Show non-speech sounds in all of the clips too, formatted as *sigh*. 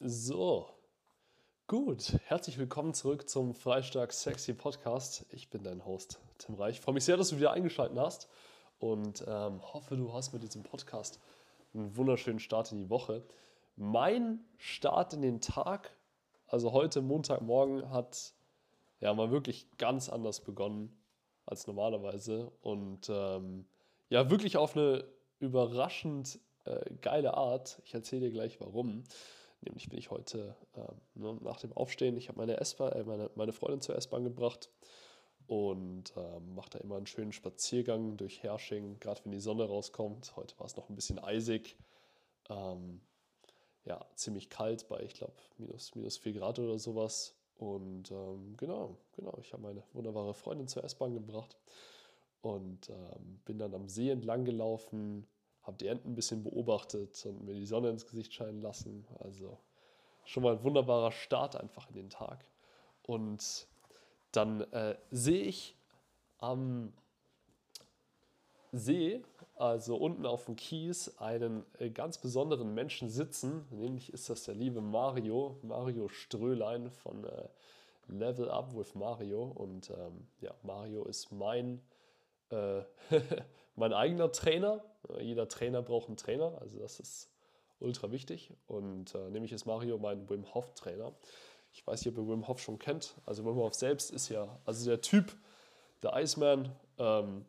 So, gut. Herzlich willkommen zurück zum Freistark Sexy Podcast. Ich bin dein Host, Tim Reich. Ich freue mich sehr, dass du wieder eingeschaltet hast und ähm, hoffe, du hast mit diesem Podcast einen wunderschönen Start in die Woche. Mein Start in den Tag, also heute Montagmorgen, hat ja mal wirklich ganz anders begonnen als normalerweise und ähm, ja, wirklich auf eine überraschend äh, geile Art. Ich erzähle dir gleich warum. Nämlich bin ich heute äh, nach dem Aufstehen, ich habe meine, äh, meine, meine Freundin zur S-Bahn gebracht und äh, mache da immer einen schönen Spaziergang durch Hersching, gerade wenn die Sonne rauskommt. Heute war es noch ein bisschen eisig. Ähm, ja, ziemlich kalt bei, ich glaube, minus, minus 4 Grad oder sowas. Und ähm, genau, genau, ich habe meine wunderbare Freundin zur S-Bahn gebracht und ähm, bin dann am See entlang gelaufen, habe die Enten ein bisschen beobachtet und mir die Sonne ins Gesicht scheinen lassen. Also schon mal ein wunderbarer Start einfach in den Tag. Und dann äh, sehe ich am See, also unten auf dem Kies, einen äh, ganz besonderen Menschen sitzen. Nämlich ist das der liebe Mario, Mario Strölein von äh, Level Up with Mario. Und ähm, ja, Mario ist mein äh, *laughs* mein eigener Trainer. Jeder Trainer braucht einen Trainer, also das ist ultra wichtig. Und äh, nämlich ist Mario mein Wim Hof Trainer. Ich weiß nicht, ob ihr Wim Hof schon kennt. Also Wim Hof selbst ist ja, also der Typ, der Iceman, ähm,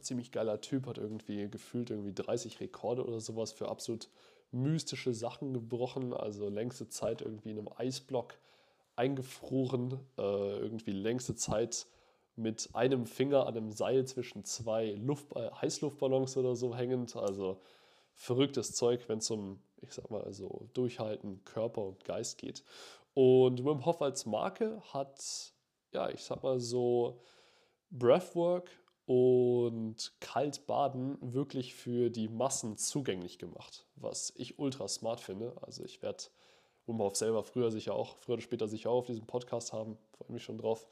ziemlich geiler Typ, hat irgendwie gefühlt irgendwie 30 Rekorde oder sowas für absolut mystische Sachen gebrochen. Also längste Zeit irgendwie in einem Eisblock eingefroren, äh, irgendwie längste Zeit mit einem Finger an einem Seil zwischen zwei Luft, äh, Heißluftballons oder so hängend. Also verrücktes Zeug, wenn es um, ich sag mal, also Durchhalten, Körper und Geist geht. Und Wim Hof als Marke hat, ja, ich sag mal so, Breathwork und Kaltbaden wirklich für die Massen zugänglich gemacht, was ich ultra smart finde. Also ich werde Wim Hof selber früher sicher auch, früher oder später sicher auch auf diesem Podcast haben, freue mich schon drauf.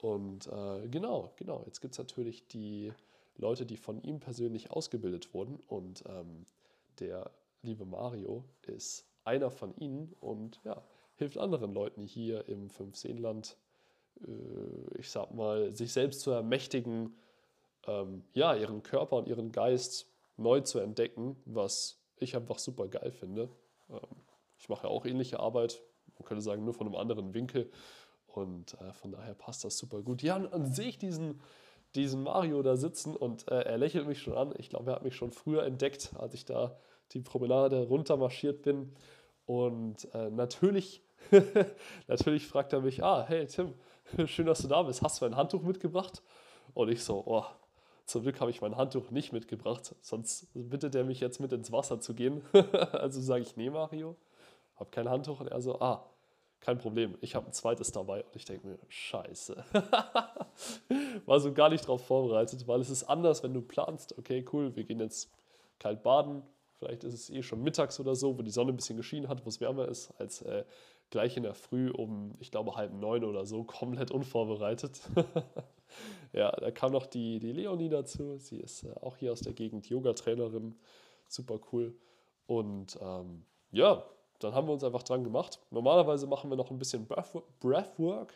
Und äh, genau, genau, jetzt gibt es natürlich die Leute, die von ihm persönlich ausgebildet wurden. Und ähm, der liebe Mario ist einer von ihnen und ja, hilft anderen Leuten hier im Fünfseenland, äh, ich sag mal, sich selbst zu ermächtigen, ähm, ja, ihren Körper und ihren Geist neu zu entdecken, was ich einfach super geil finde. Ähm, ich mache ja auch ähnliche Arbeit, man könnte sagen, nur von einem anderen Winkel. Und äh, von daher passt das super gut. Ja, und dann sehe ich diesen, diesen Mario da sitzen und äh, er lächelt mich schon an. Ich glaube, er hat mich schon früher entdeckt, als ich da die Promenade runter marschiert bin. Und äh, natürlich, *laughs* natürlich fragt er mich, ah, hey Tim, *laughs* schön, dass du da bist. Hast du ein Handtuch mitgebracht? Und ich so, oh, zum Glück habe ich mein Handtuch nicht mitgebracht, sonst bittet er mich jetzt mit ins Wasser zu gehen. *laughs* also sage ich, nee, Mario, habe kein Handtuch. Und er so, ah, kein Problem, ich habe ein zweites dabei und ich denke mir, scheiße. *laughs* War so gar nicht darauf vorbereitet, weil es ist anders, wenn du planst, okay, cool, wir gehen jetzt kalt baden, vielleicht ist es eh schon mittags oder so, wo die Sonne ein bisschen geschienen hat, wo es wärmer ist, als äh, gleich in der Früh um, ich glaube, halb neun oder so, *laughs* komplett unvorbereitet. *laughs* ja, da kam noch die, die Leonie dazu, sie ist äh, auch hier aus der Gegend, Yoga-Trainerin, super cool. Und ähm, ja, dann haben wir uns einfach dran gemacht. Normalerweise machen wir noch ein bisschen Breathwork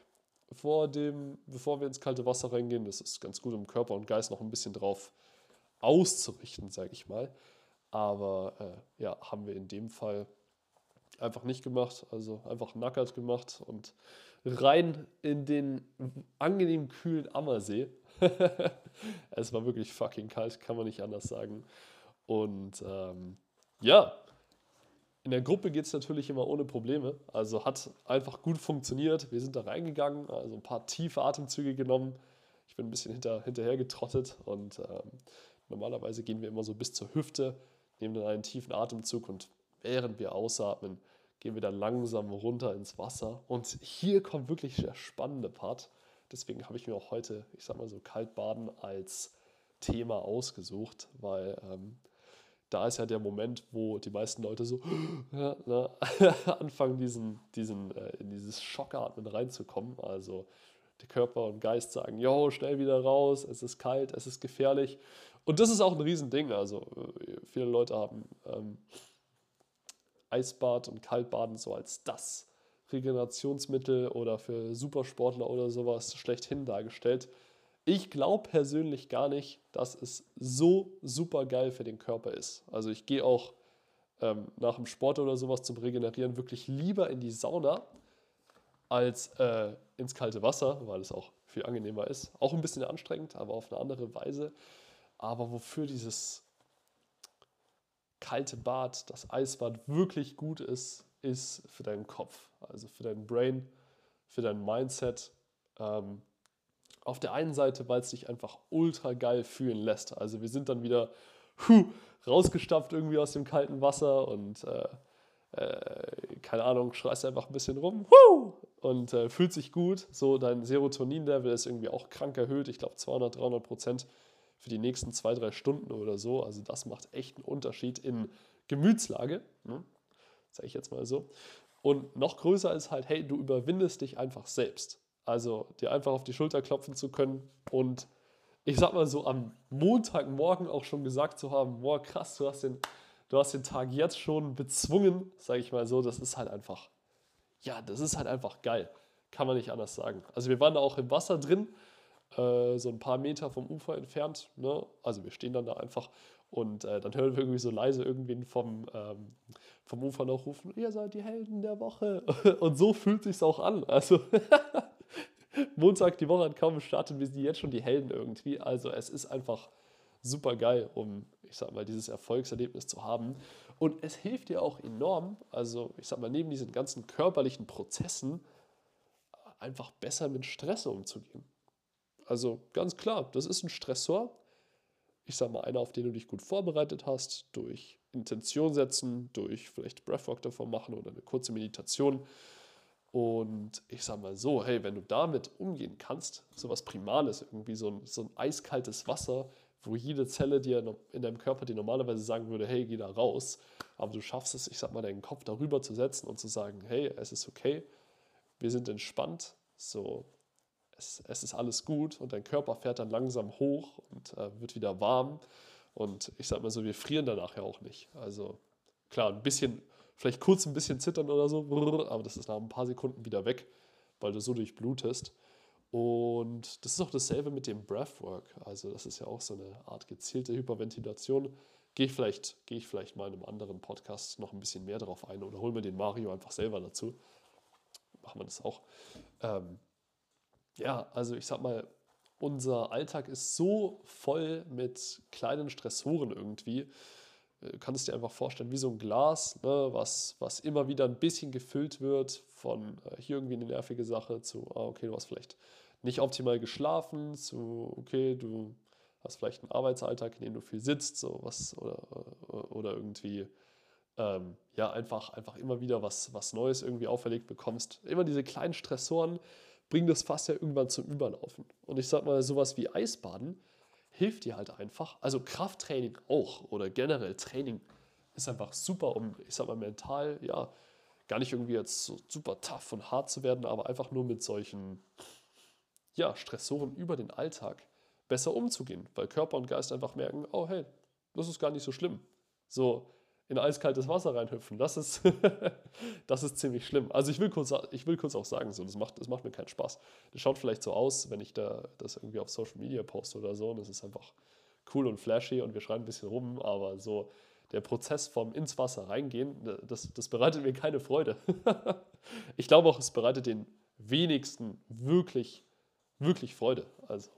vor dem, bevor wir ins kalte Wasser reingehen. Das ist ganz gut, um Körper und Geist noch ein bisschen drauf auszurichten, sage ich mal. Aber äh, ja, haben wir in dem Fall einfach nicht gemacht. Also einfach nackert gemacht und rein in den angenehm kühlen Ammersee. *laughs* es war wirklich fucking kalt, kann man nicht anders sagen. Und ähm, ja, in der Gruppe geht es natürlich immer ohne Probleme. Also hat einfach gut funktioniert. Wir sind da reingegangen, also ein paar tiefe Atemzüge genommen. Ich bin ein bisschen hinter, hinterher getrottet und ähm, normalerweise gehen wir immer so bis zur Hüfte, nehmen dann einen tiefen Atemzug und während wir ausatmen, gehen wir dann langsam runter ins Wasser. Und hier kommt wirklich der spannende Part. Deswegen habe ich mir auch heute, ich sag mal so, Kaltbaden als Thema ausgesucht, weil ähm, da ist ja der Moment, wo die meisten Leute so *gasps* ja, ne, *laughs* anfangen, diesen, diesen, äh, in dieses Schockatmen reinzukommen. Also der Körper und Geist sagen, jo, schnell wieder raus, es ist kalt, es ist gefährlich. Und das ist auch ein Riesending. Also äh, viele Leute haben ähm, Eisbad und Kaltbaden so als das Regenerationsmittel oder für Supersportler oder sowas schlechthin dargestellt. Ich glaube persönlich gar nicht, dass es so super geil für den Körper ist. Also ich gehe auch ähm, nach dem Sport oder sowas zum Regenerieren wirklich lieber in die Sauna als äh, ins kalte Wasser, weil es auch viel angenehmer ist. Auch ein bisschen anstrengend, aber auf eine andere Weise. Aber wofür dieses kalte Bad, das Eisbad wirklich gut ist, ist für deinen Kopf, also für dein Brain, für dein Mindset. Ähm, auf der einen Seite, weil es dich einfach ultra geil fühlen lässt. Also wir sind dann wieder huh, rausgestapft irgendwie aus dem kalten Wasser und äh, äh, keine Ahnung, schreist einfach ein bisschen rum huh, und äh, fühlt sich gut. So dein Serotonin-Level ist irgendwie auch krank erhöht. Ich glaube 200, 300 Prozent für die nächsten zwei, drei Stunden oder so. Also das macht echt einen Unterschied in Gemütslage. Ne? Sage ich jetzt mal so. Und noch größer ist halt, hey, du überwindest dich einfach selbst. Also dir einfach auf die Schulter klopfen zu können und ich sag mal so am Montagmorgen auch schon gesagt zu haben, boah krass, du hast den, du hast den Tag jetzt schon bezwungen, sage ich mal so, das ist halt einfach, ja, das ist halt einfach geil. Kann man nicht anders sagen. Also wir waren da auch im Wasser drin äh, so ein paar Meter vom Ufer entfernt. Ne? Also wir stehen dann da einfach und äh, dann hören wir irgendwie so leise irgendwen vom, ähm, vom Ufer noch rufen, ihr seid die Helden der Woche. *laughs* Und so fühlt sich auch an. Also *laughs* Montag, die Woche hat kaum gestartet, wir sind jetzt schon die Helden irgendwie. Also es ist einfach super geil, um, ich sag mal, dieses Erfolgserlebnis zu haben. Und es hilft dir auch enorm, also ich sag mal, neben diesen ganzen körperlichen Prozessen einfach besser mit Stress umzugehen. Also ganz klar, das ist ein Stressor. Ich sage mal, einer, auf den du dich gut vorbereitet hast, durch Intention setzen, durch vielleicht Breathwork davon machen oder eine kurze Meditation. Und ich sage mal so, hey, wenn du damit umgehen kannst, so was Primales, irgendwie so ein, so ein eiskaltes Wasser, wo jede Zelle dir in deinem Körper dir normalerweise sagen würde, hey, geh da raus, aber du schaffst es, ich sag mal, deinen Kopf darüber zu setzen und zu sagen, hey, es ist okay, wir sind entspannt, so es, es ist alles gut und dein Körper fährt dann langsam hoch und äh, wird wieder warm. Und ich sag mal so, wir frieren danach ja auch nicht. Also klar, ein bisschen, vielleicht kurz ein bisschen zittern oder so, aber das ist nach ein paar Sekunden wieder weg, weil du so durchblutest. Und das ist auch dasselbe mit dem Breathwork. Also das ist ja auch so eine Art gezielte Hyperventilation. Gehe ich, vielleicht, gehe ich vielleicht mal in einem anderen Podcast noch ein bisschen mehr darauf ein oder hol mir den Mario einfach selber dazu. Machen wir das auch. Ähm, ja, also ich sag mal, unser Alltag ist so voll mit kleinen Stressoren irgendwie. Du kannst dir einfach vorstellen, wie so ein Glas, ne, was, was immer wieder ein bisschen gefüllt wird von äh, hier irgendwie eine nervige Sache zu, ah, okay, du hast vielleicht nicht optimal geschlafen, zu, okay, du hast vielleicht einen Arbeitsalltag, in dem du viel sitzt, so was, oder, äh, oder irgendwie, ähm, ja, einfach, einfach immer wieder was, was Neues irgendwie auferlegt bekommst. Immer diese kleinen Stressoren, bringt das Fass ja irgendwann zum Überlaufen. Und ich sag mal, sowas wie Eisbaden hilft dir halt einfach. Also Krafttraining auch oder generell Training ist einfach super, um, ich sag mal, mental, ja, gar nicht irgendwie jetzt so super tough und hart zu werden, aber einfach nur mit solchen, ja, Stressoren über den Alltag besser umzugehen, weil Körper und Geist einfach merken, oh hey, das ist gar nicht so schlimm. So, in eiskaltes Wasser reinhüpfen. Das ist, *laughs* das ist ziemlich schlimm. Also ich will, kurz, ich will kurz auch sagen, so, das, macht, das macht mir keinen Spaß. Das schaut vielleicht so aus, wenn ich da das irgendwie auf Social Media poste oder so. Und es ist einfach cool und flashy und wir schreien ein bisschen rum, aber so der Prozess vom ins Wasser reingehen, das, das bereitet mir keine Freude. *laughs* ich glaube auch, es bereitet den wenigsten wirklich, wirklich Freude. Also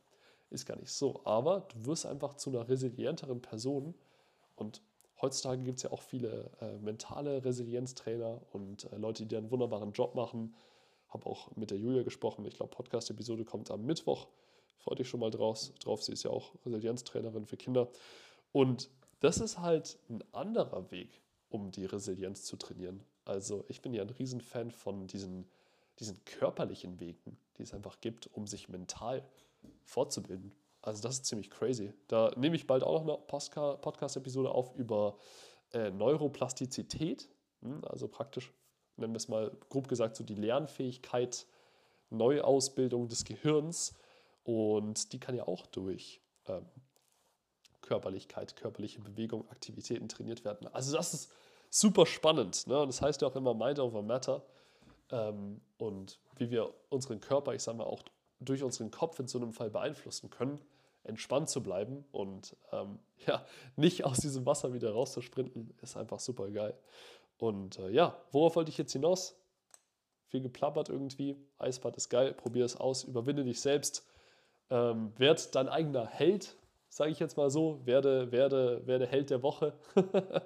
ist gar nicht so. Aber du wirst einfach zu einer resilienteren Person und heutzutage gibt es ja auch viele äh, mentale Resilienztrainer und äh, Leute, die einen wunderbaren Job machen. Habe auch mit der Julia gesprochen. Ich glaube, Podcast-Episode kommt am Mittwoch. Freut dich schon mal draus, drauf. Sie ist ja auch Resilienztrainerin für Kinder. Und das ist halt ein anderer Weg, um die Resilienz zu trainieren. Also ich bin ja ein Riesenfan von diesen, diesen körperlichen Wegen, die es einfach gibt, um sich mental fortzubilden. Also das ist ziemlich crazy. Da nehme ich bald auch noch eine Podcast-Episode auf über äh, Neuroplastizität. Hm, also praktisch, nennen wir es mal grob gesagt, so die Lernfähigkeit, Neuausbildung des Gehirns. Und die kann ja auch durch ähm, Körperlichkeit, körperliche Bewegung, Aktivitäten trainiert werden. Also das ist super spannend. Ne? Und das heißt ja auch immer Mind over Matter. Ähm, und wie wir unseren Körper, ich sage mal, auch durch unseren Kopf in so einem Fall beeinflussen können, entspannt zu bleiben und ähm, *laughs* ja, nicht aus diesem Wasser wieder rauszusprinten, ist einfach super geil. Und äh, ja, worauf wollte ich jetzt hinaus? Viel geplappert irgendwie. Eisbad ist geil, probier es aus, überwinde dich selbst. Ähm, werd dein eigener Held, sage ich jetzt mal so. Werde, werde, werde Held der Woche. *laughs*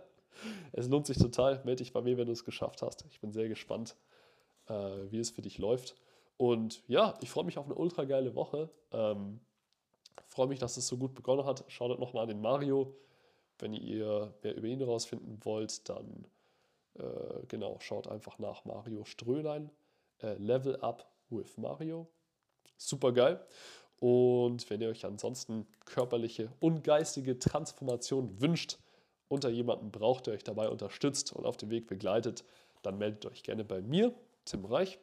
es lohnt sich total. Melde dich bei mir, wenn du es geschafft hast. Ich bin sehr gespannt, äh, wie es für dich läuft. Und ja, ich freue mich auf eine ultra geile Woche. Ähm, freue mich, dass es so gut begonnen hat. Schaut nochmal an den Mario. Wenn ihr mehr über ihn herausfinden wollt, dann äh, genau, schaut einfach nach Mario Strölein. Äh, Level Up with Mario. Super geil. Und wenn ihr euch ansonsten körperliche und geistige Transformation wünscht, unter jemanden braucht, der euch dabei unterstützt und auf dem Weg begleitet, dann meldet euch gerne bei mir, Tim Reich.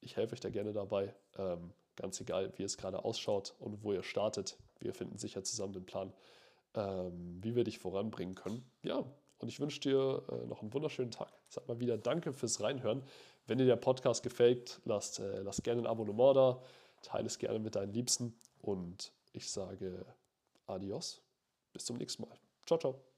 Ich helfe euch da gerne dabei. Ähm, ganz egal, wie es gerade ausschaut und wo ihr startet. Wir finden sicher zusammen den Plan, ähm, wie wir dich voranbringen können. Ja, und ich wünsche dir äh, noch einen wunderschönen Tag. Sag mal wieder Danke fürs Reinhören. Wenn dir der Podcast gefällt, lasst, äh, lasst gerne ein Abonnement da, teile es gerne mit deinen Liebsten und ich sage Adios. Bis zum nächsten Mal. Ciao, ciao.